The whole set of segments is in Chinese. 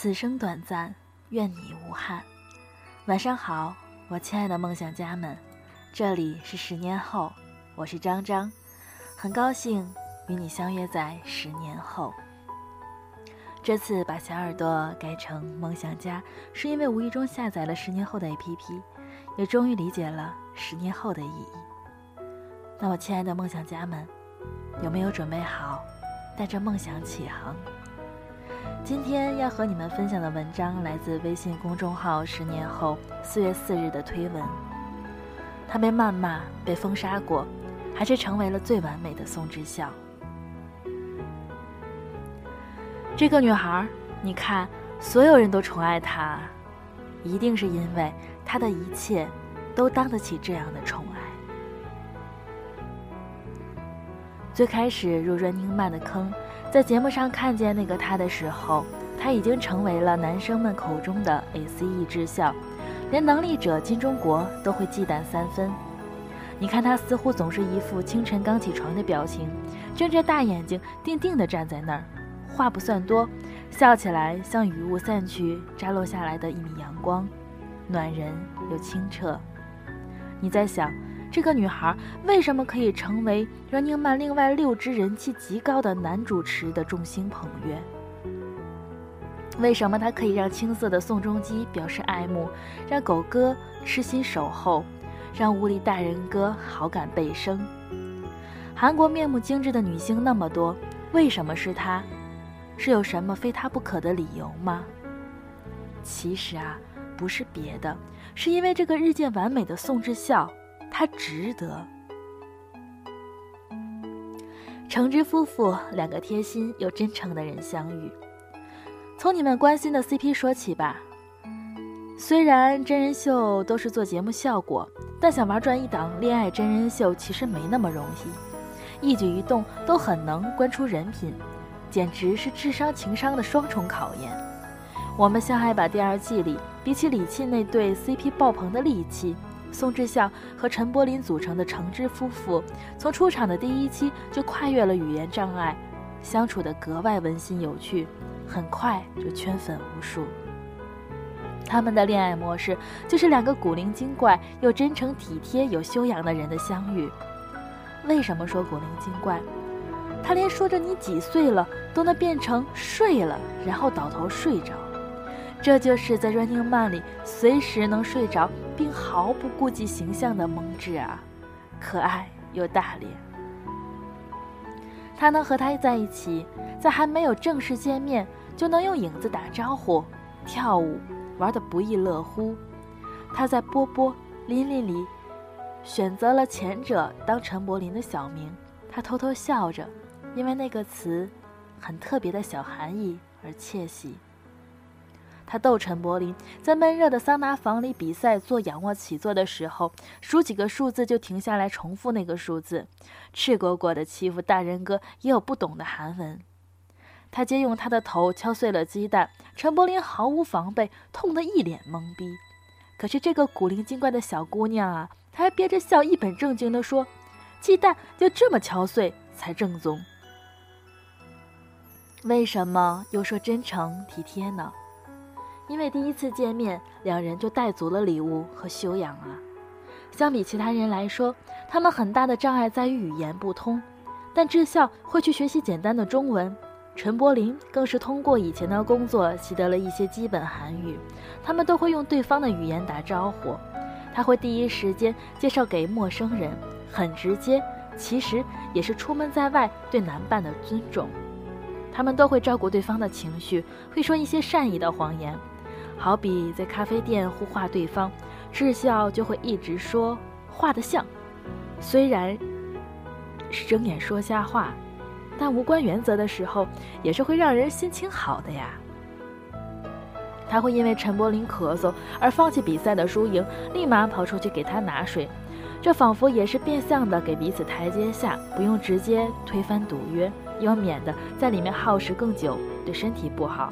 此生短暂，愿你无憾。晚上好，我亲爱的梦想家们，这里是十年后，我是张张，很高兴与你相约在十年后。这次把小耳朵改成梦想家，是因为无意中下载了十年后的 APP，也终于理解了十年后的意义。那我亲爱的梦想家们，有没有准备好带着梦想起航？今天要和你们分享的文章来自微信公众号“十年后”四月四日的推文。他被谩骂、被封杀过，还是成为了最完美的宋智孝。这个女孩，你看，所有人都宠爱她，一定是因为她的一切都当得起这样的宠爱。最开始入 Running Man 的坑。在节目上看见那个他的时候，他已经成为了男生们口中的 ACE 之校，连能力者金钟国都会忌惮三分。你看他似乎总是一副清晨刚起床的表情，睁着大眼睛定定地站在那儿，话不算多，笑起来像雨雾散去扎落下来的一米阳光，暖人又清澈。你在想？这个女孩为什么可以成为《Running Man》另外六支人气极高的男主持的众星捧月？为什么她可以让青涩的宋仲基表示爱慕，让狗哥痴心守候，让无力大人哥好感倍升？韩国面目精致的女星那么多，为什么是她？是有什么非她不可的理由吗？其实啊，不是别的，是因为这个日渐完美的宋智孝。他值得。橙汁夫妇两个贴心又真诚的人相遇。从你们关心的 CP 说起吧。虽然真人秀都是做节目效果，但想玩转一档恋爱真人秀其实没那么容易，一举一动都很能观出人品，简直是智商情商的双重考验。我们相爱吧第二季里，比起李沁那对 CP 爆棚的戾气。宋智孝和陈柏霖组成的橙汁夫妇，从出场的第一期就跨越了语言障碍，相处的格外温馨有趣，很快就圈粉无数。他们的恋爱模式就是两个古灵精怪又真诚体贴、有修养的人的相遇。为什么说古灵精怪？他连说着你几岁了都能变成睡了，然后倒头睡着。这就是在 Running Man 里随时能睡着，并毫不顾及形象的蒙智啊，可爱又大咧。他能和他在一起，在还没有正式见面就能用影子打招呼、跳舞，玩得不亦乐乎。他在波波、琳琳里选择了前者当陈柏霖的小名，他偷偷笑着，因为那个词很特别的小含义而窃喜。他逗陈柏霖在闷热的桑拿房里比赛做仰卧起坐的时候，数几个数字就停下来重复那个数字，赤果果的欺负大人哥也有不懂的韩文。他借用他的头敲碎了鸡蛋，陈柏霖毫无防备，痛得一脸懵逼。可是这个古灵精怪的小姑娘啊，她还憋着笑，一本正经地说：“鸡蛋就这么敲碎才正宗。”为什么又说真诚体贴呢？因为第一次见面，两人就带足了礼物和修养啊。相比其他人来说，他们很大的障碍在于语言不通。但智孝会去学习简单的中文，陈柏霖更是通过以前的工作习得了一些基本韩语。他们都会用对方的语言打招呼，他会第一时间介绍给陌生人，很直接，其实也是出门在外对男伴的尊重。他们都会照顾对方的情绪，会说一些善意的谎言。好比在咖啡店互画对方，智孝就会一直说画的像，虽然是睁眼说瞎话，但无关原则的时候也是会让人心情好的呀。他会因为陈柏霖咳嗽而放弃比赛的输赢，立马跑出去给他拿水，这仿佛也是变相的给彼此台阶下，不用直接推翻赌约，又免得在里面耗时更久，对身体不好。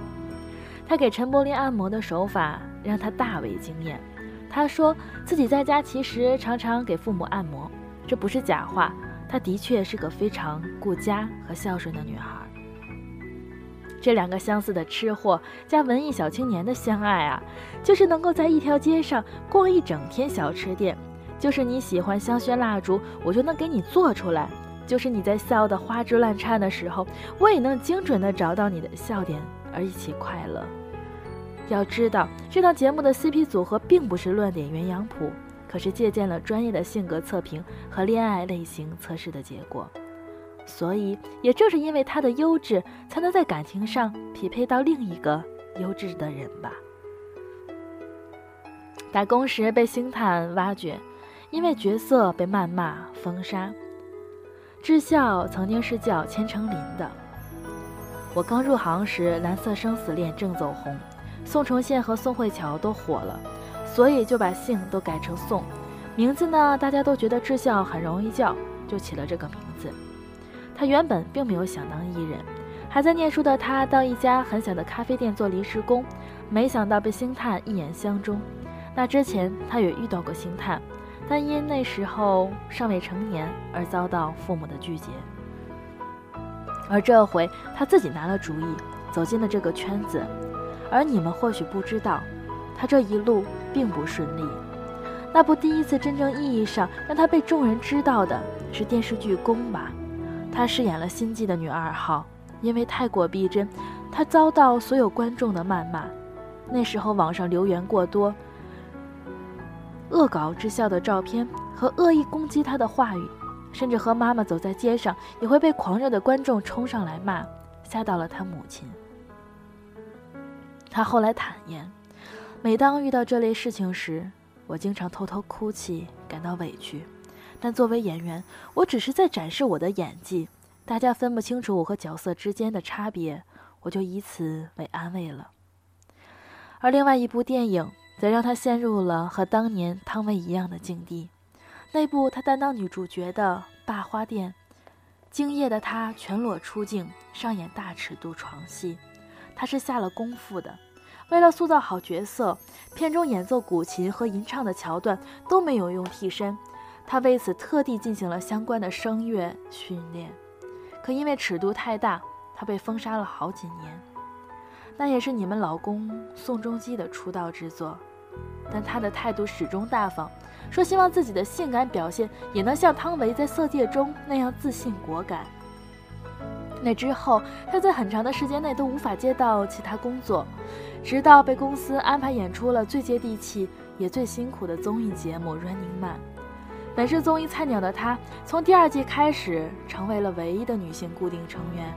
他给陈柏霖按摩的手法让他大为惊艳。他说自己在家其实常常给父母按摩，这不是假话。她的确是个非常顾家和孝顺的女孩。这两个相似的吃货加文艺小青年的相爱啊，就是能够在一条街上逛一整天小吃店，就是你喜欢香薰蜡烛，我就能给你做出来；就是你在笑得花枝乱颤的时候，我也能精准地找到你的笑点而一起快乐。要知道，这档节目的 CP 组合并不是乱点鸳鸯谱，可是借鉴了专业的性格测评和恋爱类型测试的结果。所以，也正是因为他的优质，才能在感情上匹配到另一个优质的人吧。打工时被星探挖掘，因为角色被谩骂封杀。智孝曾经是叫千成林的。我刚入行时，《蓝色生死恋》正走红，宋承宪和宋慧乔都火了，所以就把姓都改成宋。名字呢，大家都觉得智孝很容易叫，就起了这个名字。他原本并没有想当艺人，还在念书的他到一家很小的咖啡店做临时工，没想到被星探一眼相中。那之前他也遇到过星探，但因那时候尚未成年而遭到父母的拒绝。而这回他自己拿了主意，走进了这个圈子。而你们或许不知道，他这一路并不顺利。那部第一次真正意义上让他被众人知道的是电视剧《宫》吧。她饰演了心计的女二号，因为太过逼真，她遭到所有观众的谩骂。那时候网上留言过多，恶搞之笑的照片和恶意攻击她的话语，甚至和妈妈走在街上也会被狂热的观众冲上来骂，吓到了她母亲。她后来坦言，每当遇到这类事情时，我经常偷偷哭泣，感到委屈。但作为演员，我只是在展示我的演技，大家分不清楚我和角色之间的差别，我就以此为安慰了。而另外一部电影则让她陷入了和当年汤唯一样的境地。那部她担当女主角的《霸花店》，敬业的她全裸出镜，上演大尺度床戏，她是下了功夫的。为了塑造好角色，片中演奏古琴和吟唱的桥段都没有用替身。他为此特地进行了相关的声乐训练，可因为尺度太大，他被封杀了好几年。那也是你们老公宋仲基的出道之作，但他的态度始终大方，说希望自己的性感表现也能像汤唯在《色戒》中那样自信果敢。那之后，他在很长的时间内都无法接到其他工作，直到被公司安排演出了最接地气也最辛苦的综艺节目《Running Man》。本是综艺菜鸟的他，从第二季开始成为了唯一的女性固定成员。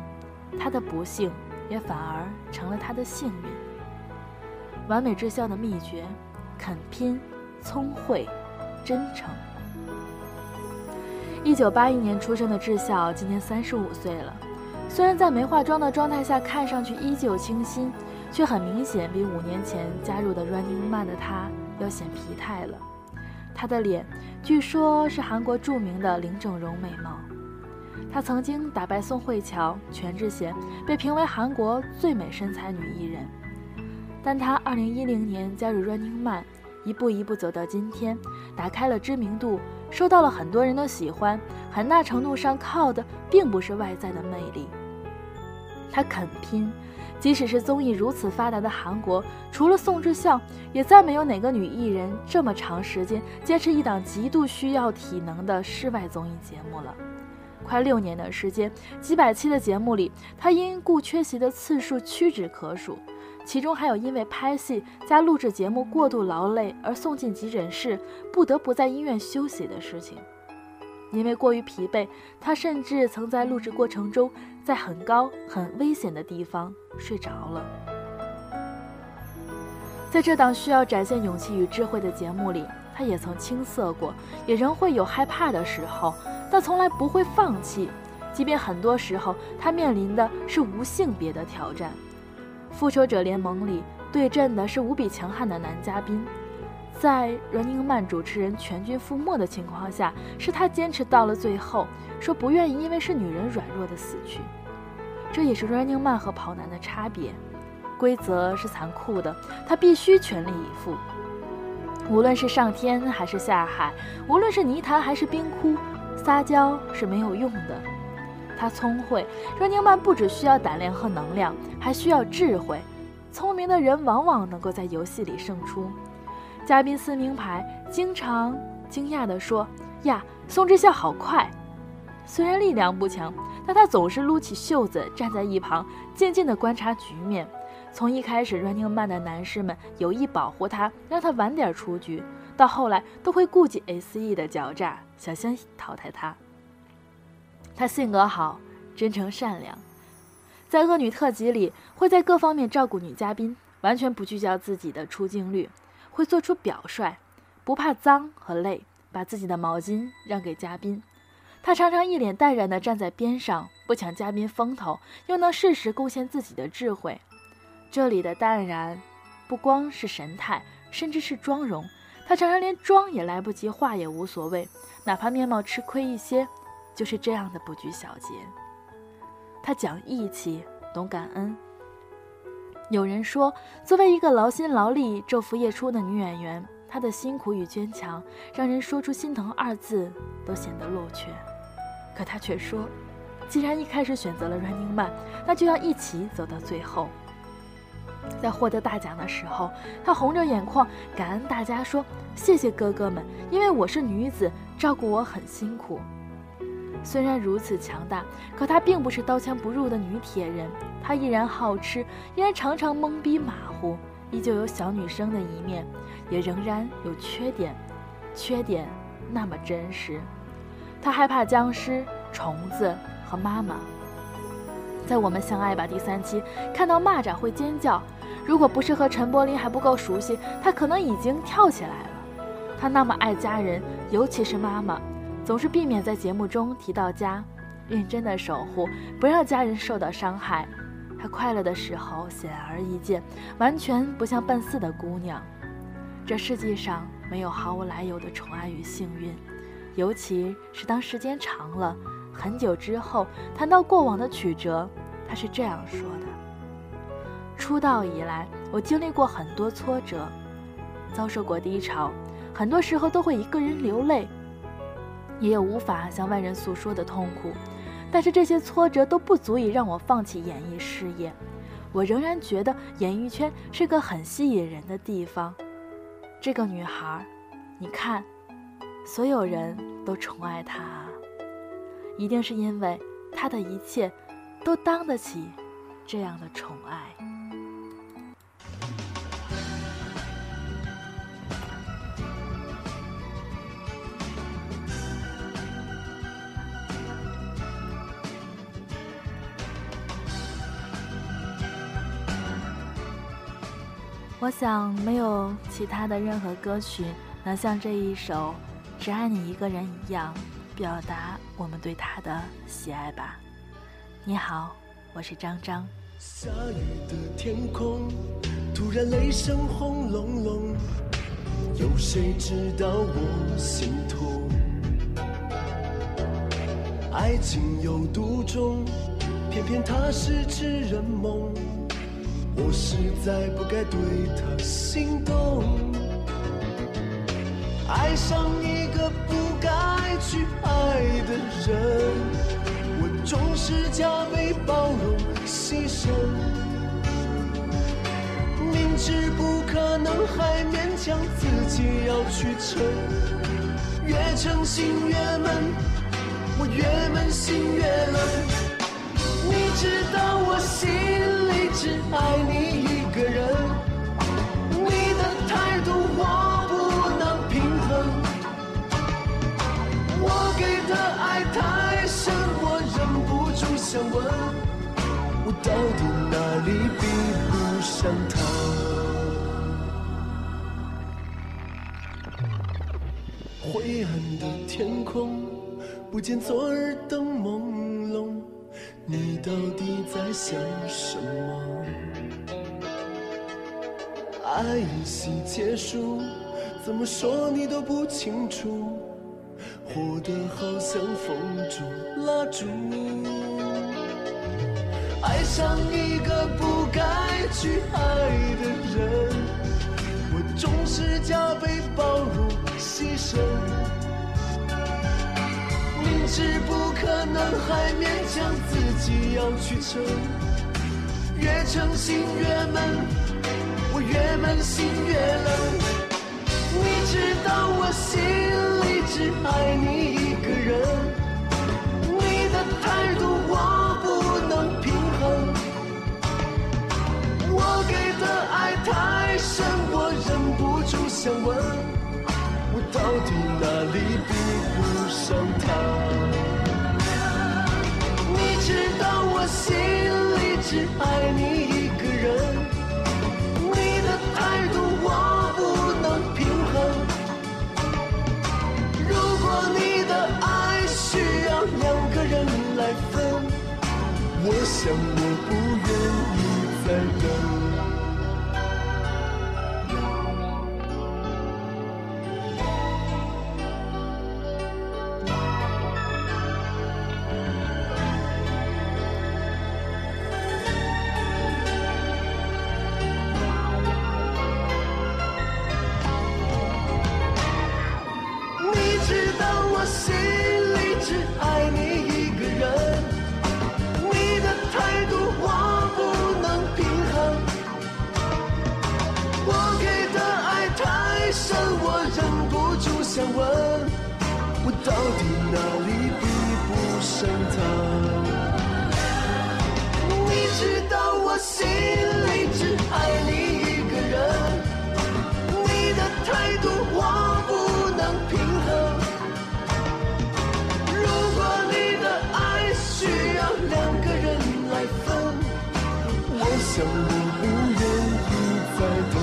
他的不幸也反而成了他的幸运。完美之孝的秘诀：肯拼、聪慧、真诚。一九八一年出生的智孝今年三十五岁了，虽然在没化妆的状态下看上去依旧清新，却很明显比五年前加入的 Running Man 的她要显疲态了。她的脸。据说，是韩国著名的零整容美貌。她曾经打败宋慧乔、全智贤，被评为韩国最美身材女艺人。但他2010年加入 Running Man，一步一步走到今天，打开了知名度，受到了很多人的喜欢。很大程度上靠的并不是外在的魅力，他肯拼。即使是综艺如此发达的韩国，除了宋智孝，也再没有哪个女艺人这么长时间坚持一档极度需要体能的室外综艺节目了。快六年的时间，几百期的节目里，他因故缺席的次数屈指可数，其中还有因为拍戏加录制节目过度劳累而送进急诊室，不得不在医院休息的事情。因为过于疲惫，他甚至曾在录制过程中，在很高、很危险的地方睡着了。在这档需要展现勇气与智慧的节目里，他也曾青涩过，也仍会有害怕的时候，但从来不会放弃。即便很多时候，他面临的是无性别的挑战。复仇者联盟里对阵的是无比强悍的男嘉宾。在 Running Man 主持人全军覆没的情况下，是他坚持到了最后，说不愿意因为是女人软弱的死去。这也是 Running Man 和跑男的差别。规则是残酷的，他必须全力以赴。无论是上天还是下海，无论是泥潭还是冰窟，撒娇是没有用的。他聪慧。阮宁曼不只需要胆量和能量，还需要智慧。聪明的人往往能够在游戏里胜出。嘉宾撕名牌，经常惊讶地说：“呀，宋智孝好快！”虽然力量不强，但他总是撸起袖子站在一旁，静静地观察局面。从一开始，Running Man 的男士们有意保护他，让他晚点出局，到后来都会顾及 SE 的狡诈，想先淘汰他。她性格好，真诚善良，在恶女特辑里会在各方面照顾女嘉宾，完全不聚焦自己的出镜率，会做出表率，不怕脏和累，把自己的毛巾让给嘉宾。她常常一脸淡然地站在边上，不抢嘉宾风头，又能适时贡献自己的智慧。这里的淡然，不光是神态，甚至是妆容。她常常连妆也来不及化，也无所谓，哪怕面貌吃亏一些，就是这样的不拘小节。他讲义气，懂感恩。有人说，作为一个劳心劳力、昼伏夜出的女演员，她的辛苦与坚强，让人说出心疼二字都显得落怯。可她却说，既然一开始选择了 Running Man，那就要一起走到最后。在获得大奖的时候，她红着眼眶感恩大家说：“谢谢哥哥们，因为我是女子，照顾我很辛苦。”虽然如此强大，可她并不是刀枪不入的女铁人，她依然好吃，依然常常懵逼马虎，依旧有小女生的一面，也仍然有缺点，缺点那么真实。她害怕僵尸、虫子和妈妈。在我们相爱吧第三期，看到蚂蚱会尖叫。如果不是和陈柏霖还不够熟悉，他可能已经跳起来了。他那么爱家人，尤其是妈妈，总是避免在节目中提到家，认真的守护，不让家人受到伤害。他快乐的时候显而易见，完全不像奔四的姑娘。这世界上没有毫无来由的宠爱与幸运。尤其是当时间长了，很久之后谈到过往的曲折，他是这样说的：“出道以来，我经历过很多挫折，遭受过低潮，很多时候都会一个人流泪，也有无法向外人诉说的痛苦。但是这些挫折都不足以让我放弃演艺事业。我仍然觉得演艺圈是个很吸引人的地方。这个女孩，你看。”所有人都宠爱她，一定是因为她的一切都当得起这样的宠爱。我想，没有其他的任何歌曲能像这一首。只爱你一个人一样，表达我们对他的喜爱吧。你好，我是张张。下雨的天空，突然雷声轰隆隆，有谁知道我心痛？爱情有独钟，偏偏它是痴人梦，我实在不该对他心动。爱上一个不该去爱的人，我总是加倍包容牺牲，明知不可能还勉强自己要去撑，越诚心越闷，我越闷心越冷。你知道我心只爱你一个人你的态度我不能平衡。我给的爱太深我忍不住想问我到底哪里比不上他？灰暗的天空不见昨日的朦胧你到底在想什么？爱一夕结束，怎么说你都不清楚，活得好像风中蜡烛。爱上一个不该去爱的人，我总是加倍包容牺牲。明知不可能，还勉强自己要去撑。越诚心越闷，我越闷心越冷。你知道我心里只爱你一个人，你的态度我不能平衡。我给的爱太深，我忍不住想问，我到底哪里比不上他？心里只爱你心里只爱你一个人，你的态度我不能平衡。我给的爱太深，我忍不住想问，我到底哪里比不上他？你知道我心我想我不愿意再等。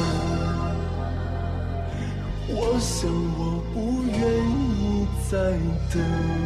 我想我不愿意再等。